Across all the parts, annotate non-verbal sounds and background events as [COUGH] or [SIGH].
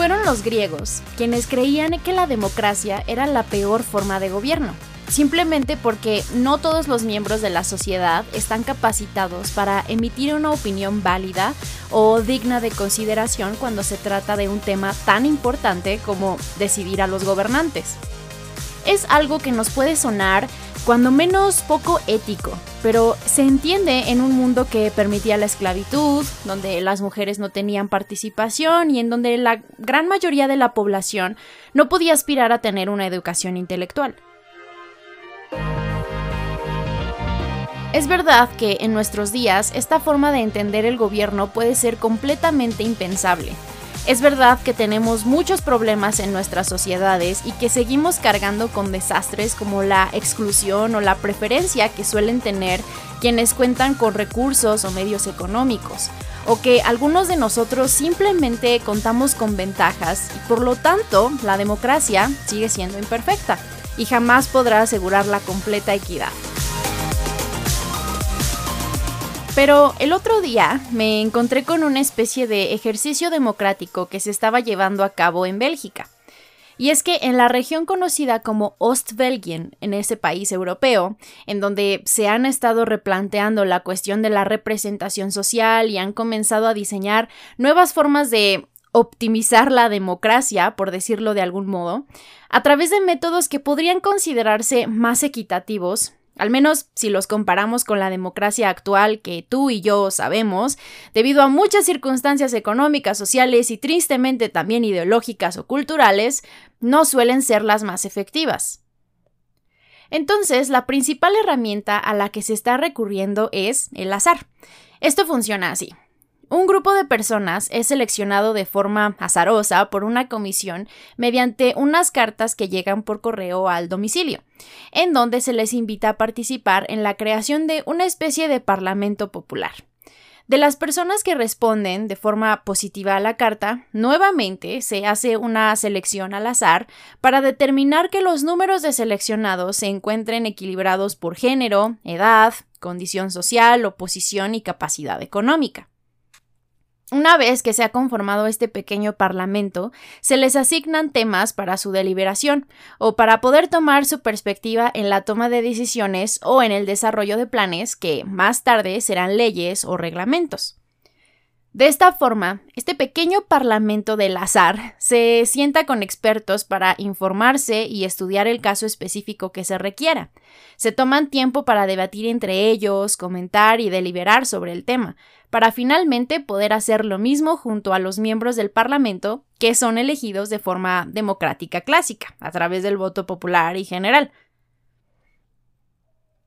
Fueron los griegos quienes creían que la democracia era la peor forma de gobierno, simplemente porque no todos los miembros de la sociedad están capacitados para emitir una opinión válida o digna de consideración cuando se trata de un tema tan importante como decidir a los gobernantes. Es algo que nos puede sonar cuando menos poco ético, pero se entiende en un mundo que permitía la esclavitud, donde las mujeres no tenían participación y en donde la gran mayoría de la población no podía aspirar a tener una educación intelectual. Es verdad que en nuestros días esta forma de entender el gobierno puede ser completamente impensable, es verdad que tenemos muchos problemas en nuestras sociedades y que seguimos cargando con desastres como la exclusión o la preferencia que suelen tener quienes cuentan con recursos o medios económicos, o que algunos de nosotros simplemente contamos con ventajas y por lo tanto la democracia sigue siendo imperfecta y jamás podrá asegurar la completa equidad. Pero el otro día me encontré con una especie de ejercicio democrático que se estaba llevando a cabo en Bélgica. Y es que en la región conocida como Ostbelgien, en ese país europeo, en donde se han estado replanteando la cuestión de la representación social y han comenzado a diseñar nuevas formas de optimizar la democracia, por decirlo de algún modo, a través de métodos que podrían considerarse más equitativos, al menos si los comparamos con la democracia actual que tú y yo sabemos, debido a muchas circunstancias económicas, sociales y tristemente también ideológicas o culturales, no suelen ser las más efectivas. Entonces, la principal herramienta a la que se está recurriendo es el azar. Esto funciona así. Un grupo de personas es seleccionado de forma azarosa por una comisión mediante unas cartas que llegan por correo al domicilio, en donde se les invita a participar en la creación de una especie de parlamento popular. De las personas que responden de forma positiva a la carta, nuevamente se hace una selección al azar para determinar que los números de seleccionados se encuentren equilibrados por género, edad, condición social, oposición y capacidad económica. Una vez que se ha conformado este pequeño parlamento, se les asignan temas para su deliberación o para poder tomar su perspectiva en la toma de decisiones o en el desarrollo de planes que más tarde serán leyes o reglamentos. De esta forma, este pequeño parlamento del azar se sienta con expertos para informarse y estudiar el caso específico que se requiera. Se toman tiempo para debatir entre ellos, comentar y deliberar sobre el tema, para finalmente poder hacer lo mismo junto a los miembros del Parlamento que son elegidos de forma democrática clásica, a través del voto popular y general.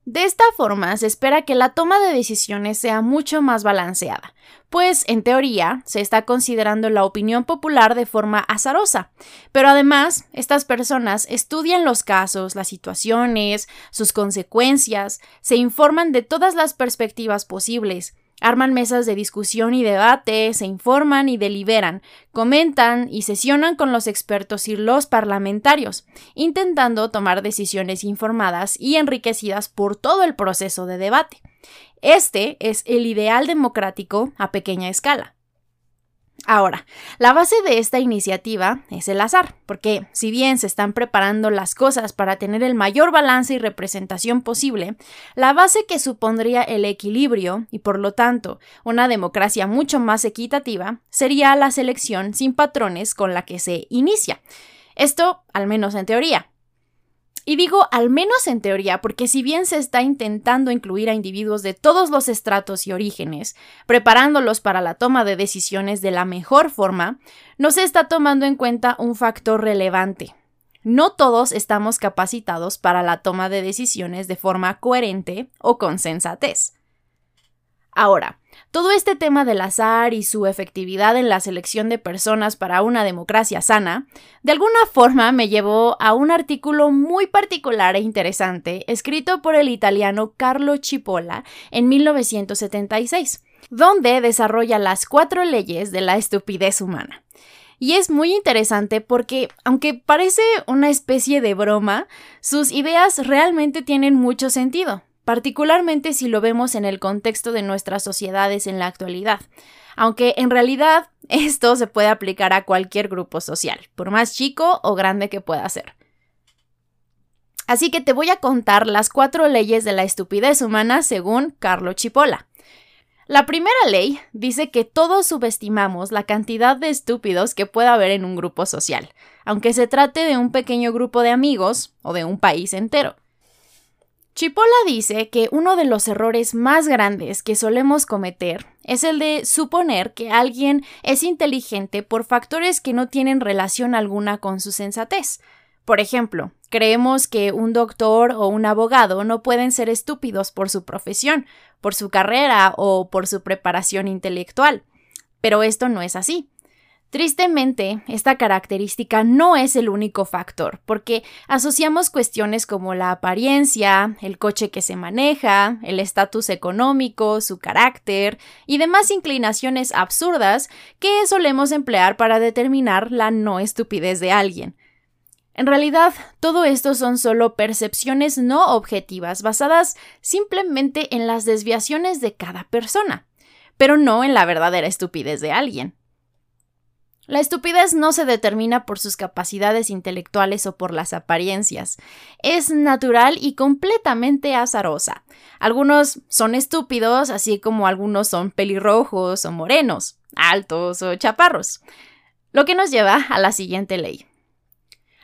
De esta forma se espera que la toma de decisiones sea mucho más balanceada, pues en teoría se está considerando la opinión popular de forma azarosa, pero además estas personas estudian los casos, las situaciones, sus consecuencias, se informan de todas las perspectivas posibles, Arman mesas de discusión y debate, se informan y deliberan, comentan y sesionan con los expertos y los parlamentarios, intentando tomar decisiones informadas y enriquecidas por todo el proceso de debate. Este es el ideal democrático a pequeña escala. Ahora, la base de esta iniciativa es el azar, porque si bien se están preparando las cosas para tener el mayor balance y representación posible, la base que supondría el equilibrio y por lo tanto una democracia mucho más equitativa sería la selección sin patrones con la que se inicia. Esto, al menos en teoría, y digo al menos en teoría, porque si bien se está intentando incluir a individuos de todos los estratos y orígenes, preparándolos para la toma de decisiones de la mejor forma, no se está tomando en cuenta un factor relevante. No todos estamos capacitados para la toma de decisiones de forma coherente o con sensatez. Ahora, todo este tema del azar y su efectividad en la selección de personas para una democracia sana, de alguna forma me llevó a un artículo muy particular e interesante escrito por el italiano Carlo Cipolla en 1976, donde desarrolla las cuatro leyes de la estupidez humana. Y es muy interesante porque, aunque parece una especie de broma, sus ideas realmente tienen mucho sentido particularmente si lo vemos en el contexto de nuestras sociedades en la actualidad. aunque en realidad [LAUGHS] esto se puede aplicar a cualquier grupo social, por más chico o grande que pueda ser. Así que te voy a contar las cuatro leyes de la estupidez humana según Carlo Chipola. La primera ley dice que todos subestimamos la cantidad de estúpidos que puede haber en un grupo social, aunque se trate de un pequeño grupo de amigos o de un país entero. Chipola dice que uno de los errores más grandes que solemos cometer es el de suponer que alguien es inteligente por factores que no tienen relación alguna con su sensatez. Por ejemplo, creemos que un doctor o un abogado no pueden ser estúpidos por su profesión, por su carrera o por su preparación intelectual. Pero esto no es así. Tristemente, esta característica no es el único factor, porque asociamos cuestiones como la apariencia, el coche que se maneja, el estatus económico, su carácter y demás inclinaciones absurdas que solemos emplear para determinar la no estupidez de alguien. En realidad, todo esto son solo percepciones no objetivas basadas simplemente en las desviaciones de cada persona, pero no en la verdadera estupidez de alguien. La estupidez no se determina por sus capacidades intelectuales o por las apariencias. Es natural y completamente azarosa. Algunos son estúpidos, así como algunos son pelirrojos o morenos, altos o chaparros. Lo que nos lleva a la siguiente ley.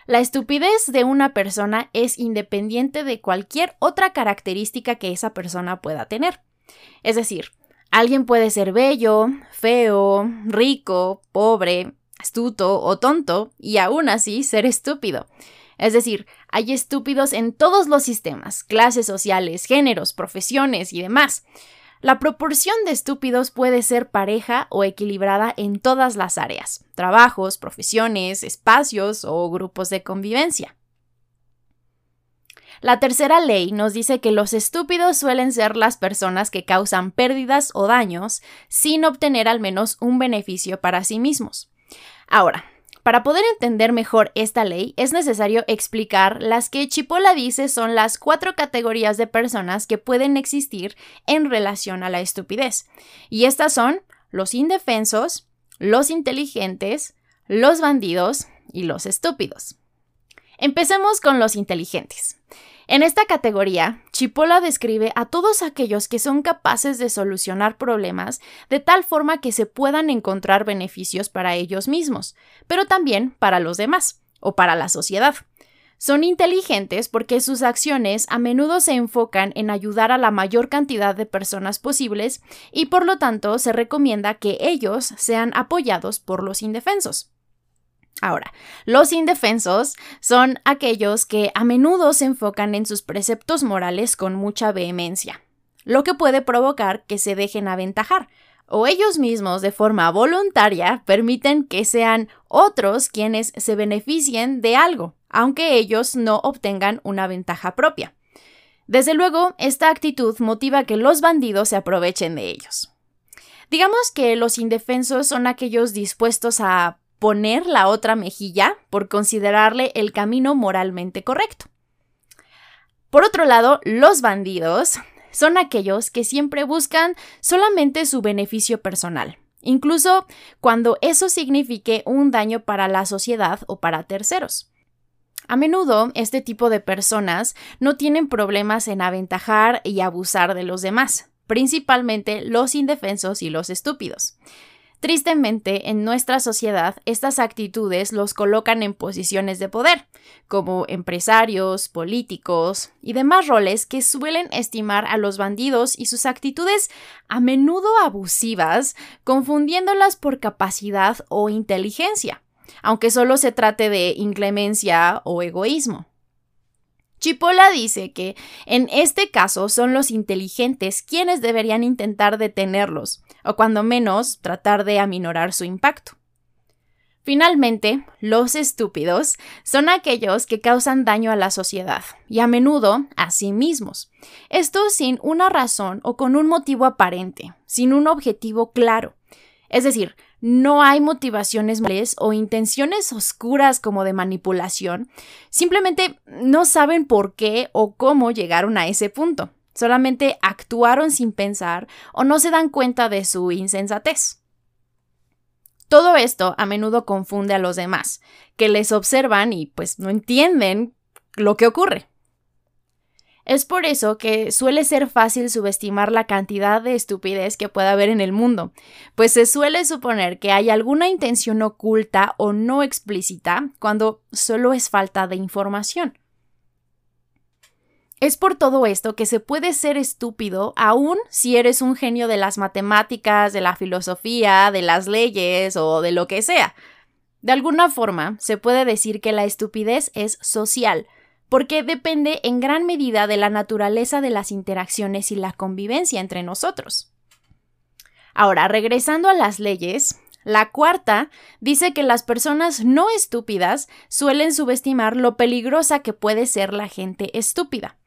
La estupidez de una persona es independiente de cualquier otra característica que esa persona pueda tener. Es decir, Alguien puede ser bello, feo, rico, pobre, astuto o tonto y aún así ser estúpido. Es decir, hay estúpidos en todos los sistemas, clases sociales, géneros, profesiones y demás. La proporción de estúpidos puede ser pareja o equilibrada en todas las áreas, trabajos, profesiones, espacios o grupos de convivencia. La tercera ley nos dice que los estúpidos suelen ser las personas que causan pérdidas o daños sin obtener al menos un beneficio para sí mismos. Ahora, para poder entender mejor esta ley, es necesario explicar las que Chipola dice son las cuatro categorías de personas que pueden existir en relación a la estupidez. Y estas son los indefensos, los inteligentes, los bandidos y los estúpidos. Empecemos con los inteligentes. En esta categoría, Chipola describe a todos aquellos que son capaces de solucionar problemas de tal forma que se puedan encontrar beneficios para ellos mismos, pero también para los demás o para la sociedad. Son inteligentes porque sus acciones a menudo se enfocan en ayudar a la mayor cantidad de personas posibles y por lo tanto se recomienda que ellos sean apoyados por los indefensos. Ahora, los indefensos son aquellos que a menudo se enfocan en sus preceptos morales con mucha vehemencia, lo que puede provocar que se dejen aventajar, o ellos mismos de forma voluntaria permiten que sean otros quienes se beneficien de algo, aunque ellos no obtengan una ventaja propia. Desde luego, esta actitud motiva que los bandidos se aprovechen de ellos. Digamos que los indefensos son aquellos dispuestos a poner la otra mejilla por considerarle el camino moralmente correcto. Por otro lado, los bandidos son aquellos que siempre buscan solamente su beneficio personal, incluso cuando eso signifique un daño para la sociedad o para terceros. A menudo, este tipo de personas no tienen problemas en aventajar y abusar de los demás, principalmente los indefensos y los estúpidos. Tristemente, en nuestra sociedad, estas actitudes los colocan en posiciones de poder, como empresarios, políticos y demás roles que suelen estimar a los bandidos y sus actitudes a menudo abusivas, confundiéndolas por capacidad o inteligencia, aunque solo se trate de inclemencia o egoísmo. Chipola dice que en este caso son los inteligentes quienes deberían intentar detenerlos, o cuando menos tratar de aminorar su impacto. Finalmente, los estúpidos son aquellos que causan daño a la sociedad y a menudo a sí mismos. Esto sin una razón o con un motivo aparente, sin un objetivo claro. Es decir, no hay motivaciones males o intenciones oscuras como de manipulación. Simplemente no saben por qué o cómo llegaron a ese punto. Solamente actuaron sin pensar o no se dan cuenta de su insensatez. Todo esto a menudo confunde a los demás, que les observan y pues no entienden lo que ocurre. Es por eso que suele ser fácil subestimar la cantidad de estupidez que puede haber en el mundo, pues se suele suponer que hay alguna intención oculta o no explícita cuando solo es falta de información. Es por todo esto que se puede ser estúpido aún si eres un genio de las matemáticas, de la filosofía, de las leyes o de lo que sea. De alguna forma, se puede decir que la estupidez es social, porque depende en gran medida de la naturaleza de las interacciones y la convivencia entre nosotros. Ahora, regresando a las leyes, la cuarta dice que las personas no estúpidas suelen subestimar lo peligrosa que puede ser la gente estúpida.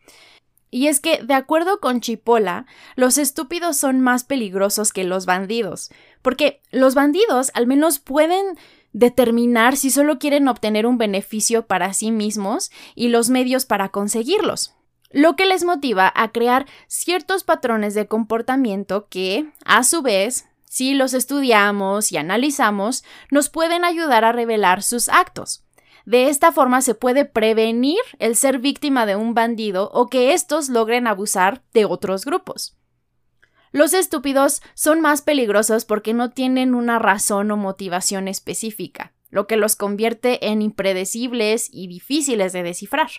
Y es que, de acuerdo con Chipola, los estúpidos son más peligrosos que los bandidos, porque los bandidos al menos pueden determinar si solo quieren obtener un beneficio para sí mismos y los medios para conseguirlos, lo que les motiva a crear ciertos patrones de comportamiento que, a su vez, si los estudiamos y analizamos, nos pueden ayudar a revelar sus actos. De esta forma se puede prevenir el ser víctima de un bandido o que estos logren abusar de otros grupos. Los estúpidos son más peligrosos porque no tienen una razón o motivación específica, lo que los convierte en impredecibles y difíciles de descifrar.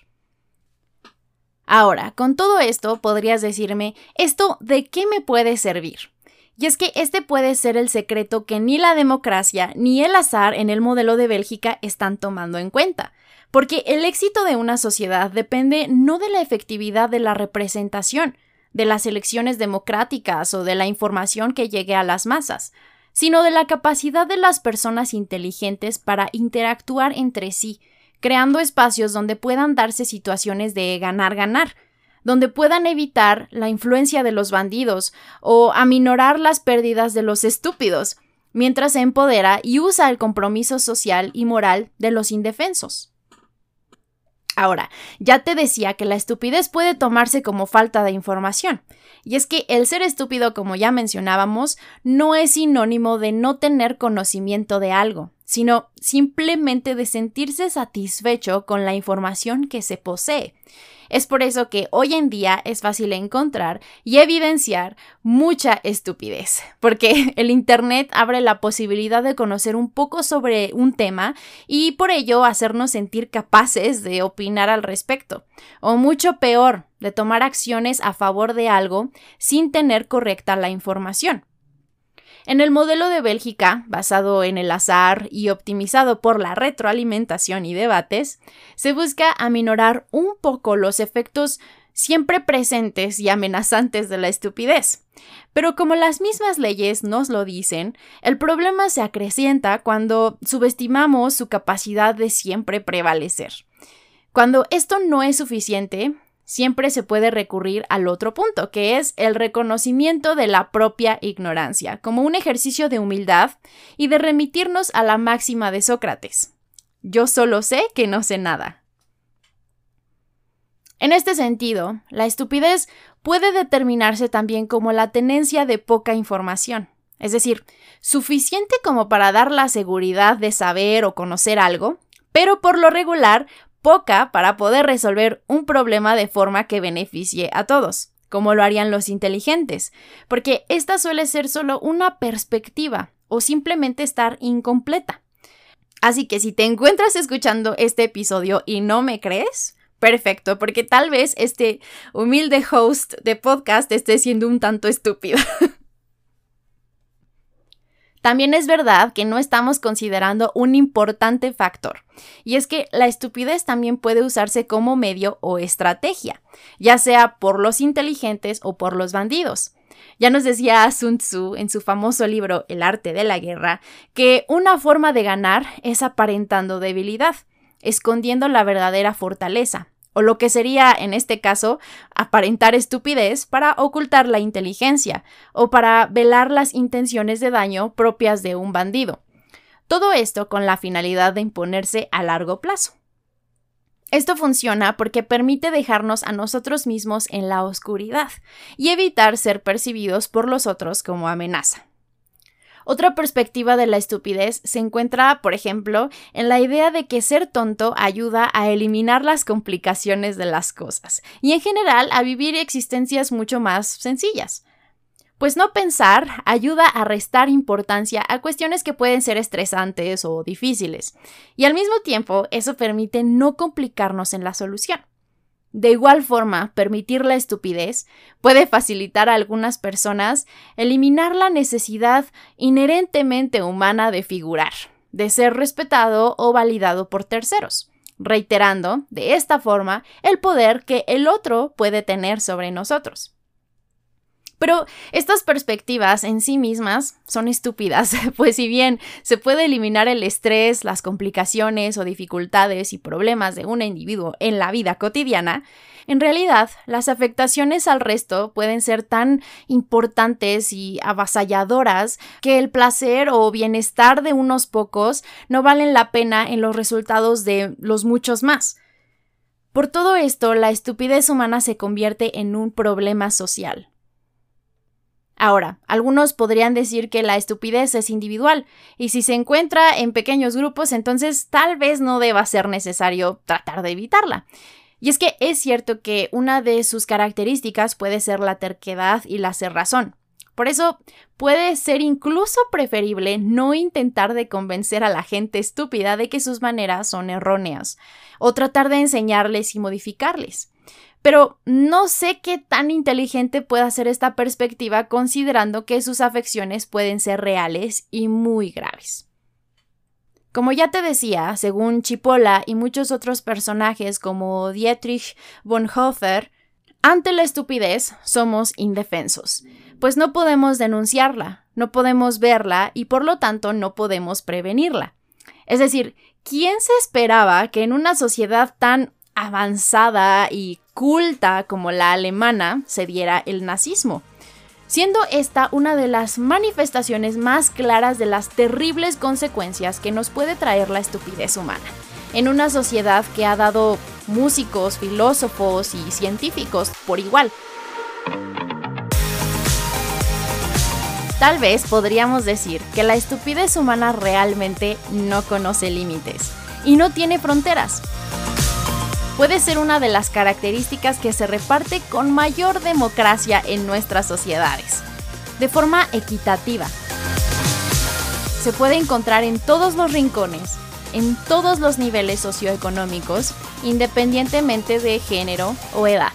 Ahora, con todo esto podrías decirme, ¿esto de qué me puede servir? Y es que este puede ser el secreto que ni la democracia ni el azar en el modelo de Bélgica están tomando en cuenta, porque el éxito de una sociedad depende no de la efectividad de la representación, de las elecciones democráticas o de la información que llegue a las masas, sino de la capacidad de las personas inteligentes para interactuar entre sí, creando espacios donde puedan darse situaciones de ganar-ganar, donde puedan evitar la influencia de los bandidos o aminorar las pérdidas de los estúpidos, mientras se empodera y usa el compromiso social y moral de los indefensos. Ahora, ya te decía que la estupidez puede tomarse como falta de información, y es que el ser estúpido, como ya mencionábamos, no es sinónimo de no tener conocimiento de algo, sino simplemente de sentirse satisfecho con la información que se posee. Es por eso que hoy en día es fácil encontrar y evidenciar mucha estupidez, porque [LAUGHS] el Internet abre la posibilidad de conocer un poco sobre un tema y por ello hacernos sentir capaces de opinar al respecto, o mucho peor, de tomar acciones a favor de algo sin tener correcta la información. En el modelo de Bélgica, basado en el azar y optimizado por la retroalimentación y debates, se busca aminorar un poco los efectos siempre presentes y amenazantes de la estupidez. Pero como las mismas leyes nos lo dicen, el problema se acrecienta cuando subestimamos su capacidad de siempre prevalecer. Cuando esto no es suficiente, siempre se puede recurrir al otro punto, que es el reconocimiento de la propia ignorancia, como un ejercicio de humildad y de remitirnos a la máxima de Sócrates. Yo solo sé que no sé nada. En este sentido, la estupidez puede determinarse también como la tenencia de poca información, es decir, suficiente como para dar la seguridad de saber o conocer algo, pero por lo regular poca para poder resolver un problema de forma que beneficie a todos, como lo harían los inteligentes, porque esta suele ser solo una perspectiva o simplemente estar incompleta. Así que si te encuentras escuchando este episodio y no me crees, perfecto, porque tal vez este humilde host de podcast esté siendo un tanto estúpido. [LAUGHS] También es verdad que no estamos considerando un importante factor, y es que la estupidez también puede usarse como medio o estrategia, ya sea por los inteligentes o por los bandidos. Ya nos decía Sun Tzu en su famoso libro El arte de la guerra que una forma de ganar es aparentando debilidad, escondiendo la verdadera fortaleza, o lo que sería en este caso aparentar estupidez para ocultar la inteligencia o para velar las intenciones de daño propias de un bandido. Todo esto con la finalidad de imponerse a largo plazo. Esto funciona porque permite dejarnos a nosotros mismos en la oscuridad y evitar ser percibidos por los otros como amenaza. Otra perspectiva de la estupidez se encuentra, por ejemplo, en la idea de que ser tonto ayuda a eliminar las complicaciones de las cosas y en general a vivir existencias mucho más sencillas. Pues no pensar ayuda a restar importancia a cuestiones que pueden ser estresantes o difíciles, y al mismo tiempo eso permite no complicarnos en la solución. De igual forma, permitir la estupidez puede facilitar a algunas personas eliminar la necesidad inherentemente humana de figurar, de ser respetado o validado por terceros, reiterando, de esta forma, el poder que el otro puede tener sobre nosotros. Pero estas perspectivas en sí mismas son estúpidas, [LAUGHS] pues si bien se puede eliminar el estrés, las complicaciones o dificultades y problemas de un individuo en la vida cotidiana, en realidad las afectaciones al resto pueden ser tan importantes y avasalladoras que el placer o bienestar de unos pocos no valen la pena en los resultados de los muchos más. Por todo esto, la estupidez humana se convierte en un problema social, Ahora, algunos podrían decir que la estupidez es individual, y si se encuentra en pequeños grupos, entonces tal vez no deba ser necesario tratar de evitarla. Y es que es cierto que una de sus características puede ser la terquedad y la cerrazón. Por eso puede ser incluso preferible no intentar de convencer a la gente estúpida de que sus maneras son erróneas, o tratar de enseñarles y modificarles. Pero no sé qué tan inteligente pueda ser esta perspectiva considerando que sus afecciones pueden ser reales y muy graves. Como ya te decía, según Chipola y muchos otros personajes como Dietrich Bonhoeffer, ante la estupidez somos indefensos, pues no podemos denunciarla, no podemos verla y por lo tanto no podemos prevenirla. Es decir, ¿quién se esperaba que en una sociedad tan avanzada y culta como la alemana se diera el nazismo, siendo esta una de las manifestaciones más claras de las terribles consecuencias que nos puede traer la estupidez humana, en una sociedad que ha dado músicos, filósofos y científicos por igual. Tal vez podríamos decir que la estupidez humana realmente no conoce límites y no tiene fronteras puede ser una de las características que se reparte con mayor democracia en nuestras sociedades, de forma equitativa. Se puede encontrar en todos los rincones, en todos los niveles socioeconómicos, independientemente de género o edad.